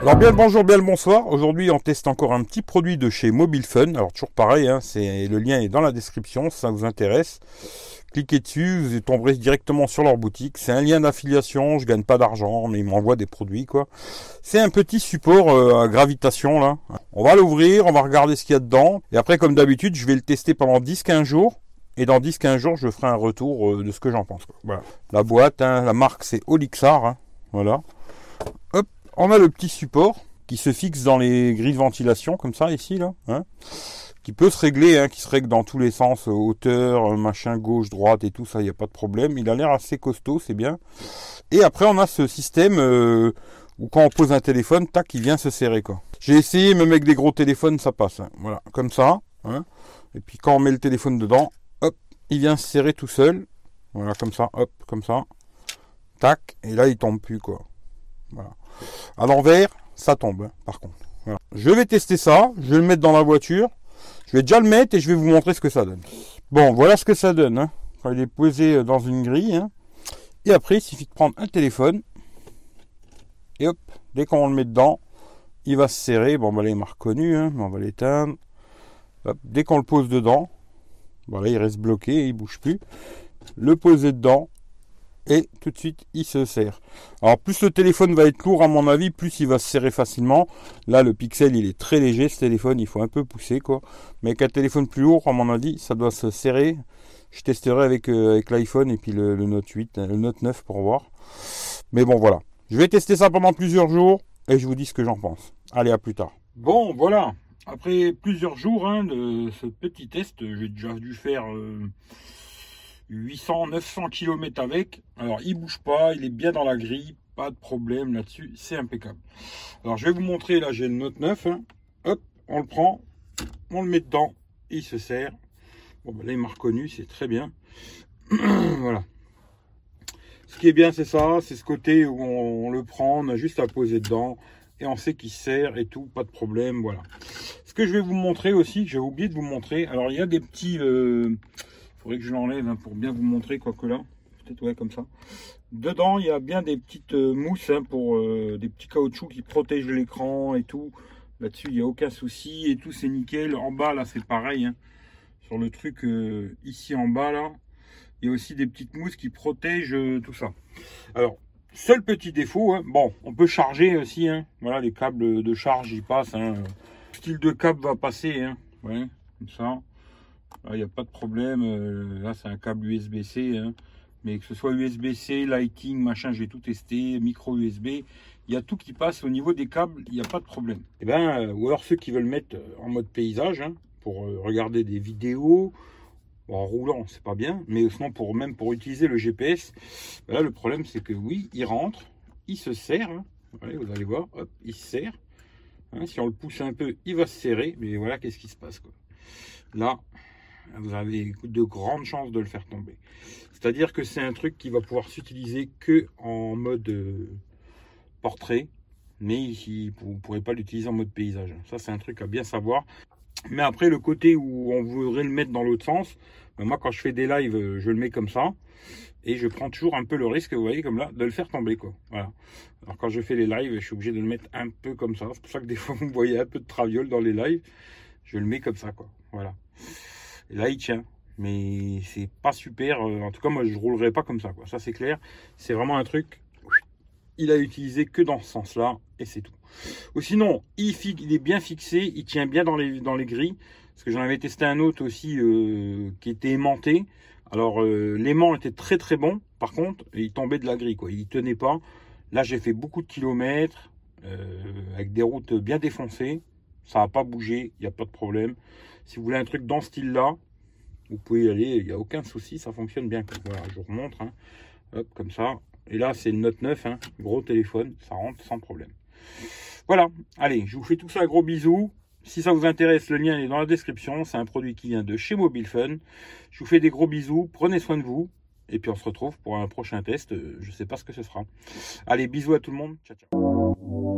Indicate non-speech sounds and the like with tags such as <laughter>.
Alors bien le bonjour, bien le bonsoir. Aujourd'hui on teste encore un petit produit de chez Mobile Fun. Alors toujours pareil, hein, le lien est dans la description si ça vous intéresse. Cliquez dessus, vous tomberez directement sur leur boutique. C'est un lien d'affiliation, je gagne pas d'argent, mais ils m'envoient des produits quoi. C'est un petit support euh, à gravitation là. On va l'ouvrir, on va regarder ce qu'il y a dedans. Et après comme d'habitude, je vais le tester pendant 10-15 jours. Et dans 10-15 jours, je ferai un retour euh, de ce que j'en pense. Voilà. La boîte, hein, la marque c'est Olixar. Hein. Voilà. On a le petit support qui se fixe dans les grilles de ventilation, comme ça, ici, là. Hein, qui peut se régler, hein, qui se règle dans tous les sens, euh, hauteur, euh, machin, gauche, droite et tout ça, il n'y a pas de problème. Il a l'air assez costaud, c'est bien. Et après, on a ce système euh, où quand on pose un téléphone, tac, il vient se serrer, quoi. J'ai essayé, même avec des gros téléphones, ça passe. Hein. Voilà, comme ça. Et puis quand on met le téléphone dedans, hop, il vient se serrer tout seul. Voilà, comme ça, hop, comme ça. Tac, et là, il tombe plus, quoi. Voilà. À l'envers, ça tombe, hein, par contre. Je vais tester ça, je vais le mettre dans la voiture. Je vais déjà le mettre et je vais vous montrer ce que ça donne. Bon, voilà ce que ça donne. Hein, quand il est posé euh, dans une grille. Hein. Et après, il suffit de prendre un téléphone. Et hop, dès qu'on le met dedans, il va se serrer. Bon, bah là, il m'a reconnu, hein, on va l'éteindre. Dès qu'on le pose dedans, voilà, il reste bloqué, il bouge plus. Le poser dedans, et tout de suite il se serre. Alors plus le téléphone va être lourd à mon avis, plus il va se serrer facilement. Là le Pixel il est très léger ce téléphone, il faut un peu pousser quoi. Mais avec un téléphone plus lourd à mon avis ça doit se serrer. Je testerai avec, euh, avec l'iPhone et puis le, Note 8, le Note 9 pour voir. Mais bon voilà. Je vais tester ça pendant plusieurs jours et je vous dis ce que j'en pense. Allez à plus tard. Bon voilà. Après plusieurs jours hein, de ce petit test, j'ai déjà dû faire... Euh, 800, 900 km avec. Alors, il bouge pas, il est bien dans la grille, pas de problème là-dessus, c'est impeccable. Alors, je vais vous montrer, là, j'ai le Note 9. Hein. Hop, on le prend, on le met dedans, il se sert. Bon, ben là, il m'a reconnu, c'est très bien. <clears throat> voilà. Ce qui est bien, c'est ça, c'est ce côté où on, le prend, on a juste à poser dedans et on sait qu'il sert et tout, pas de problème, voilà. Ce que je vais vous montrer aussi, j'ai oublié de vous montrer, alors il y a des petits... Euh, faudrait que je l'enlève hein, pour bien vous montrer, quoi que là. Peut-être, ouais, comme ça. Dedans, il y a bien des petites euh, mousses hein, pour euh, des petits caoutchoucs qui protègent l'écran et tout. Là-dessus, il n'y a aucun souci et tout, c'est nickel. En bas, là, c'est pareil. Hein. Sur le truc euh, ici en bas, là, il y a aussi des petites mousses qui protègent tout ça. Alors, seul petit défaut, bon, on peut charger aussi. Voilà, les câbles de charge, y passent. Le style de câble va passer. Ouais, comme ça. Il n'y a pas de problème. Euh, là, c'est un câble USB-C. Hein. Mais que ce soit USB-C, Lighting, machin, j'ai tout testé, micro USB. Il y a tout qui passe au niveau des câbles, il n'y a pas de problème. Et eh ben, euh, ou alors ceux qui veulent mettre euh, en mode paysage, hein, pour regarder des vidéos, en roulant, c'est pas bien, mais sinon pour même pour utiliser le GPS, ben là le problème c'est que oui, il rentre, il se serre, hein. vous allez voir, hop, il se serre. si on le pousse un peu, il va se serrer, mais voilà qu'est-ce qui se passe. Quoi. Là, vous avez de grandes chances de le faire tomber. C'est-à-dire que c'est un truc qui va pouvoir s'utiliser que en mode euh, portrait, mais vous ne pourrez pas l'utiliser en mode paysage. Ça, c'est un truc à bien savoir. Mais après, le côté où on voudrait le mettre dans l'autre sens, ben, moi, quand je fais des lives, je le mets comme ça. Et je prends toujours un peu le risque, vous voyez, comme là, de le faire tomber, quoi. Voilà. Alors, quand je fais les lives, je suis obligé de le mettre un peu comme ça. C'est pour ça que des <laughs> fois, vous voyez un peu de traviole dans les lives. Je le mets comme ça, quoi. Voilà là, il tient. Mais c'est pas super. Euh, en tout cas, moi, je roulerai pas comme ça. Ça, c'est clair. C'est vraiment un truc. Il a utilisé que dans ce sens-là. Et c'est tout. Ou sinon, il, est bien fixé. Il tient bien dans les, dans les grilles. Parce que j'en avais testé un autre aussi euh, qui était aimanté. Alors, euh, l'aimant était très très bon. Par contre, il tombait de la grille. Quoi. Il tenait pas. Là, j'ai fait beaucoup de kilomètres. avec des routes bien défoncées. Ça n'a pas bougé. Il n'y a pas de problème. Si vous voulez un truc dans ce style-là, vous pouvez y aller, il n'y a aucun souci, ça fonctionne bien. Voilà, je vous remontre, hein. hop, comme ça. Et là, c'est le Note 9, hein. gros téléphone, ça rentre sans problème. Voilà, allez, je vous fais tout ça, gros bisous. Si ça vous intéresse, le lien est dans la description. C'est un produit qui vient de chez Mobile Fun. Je vous fais des gros bisous, prenez soin de vous. Et puis on se retrouve pour un prochain test. Je ne sais pas ce que ce sera. Allez, bisous à tout le monde. Ciao, ciao.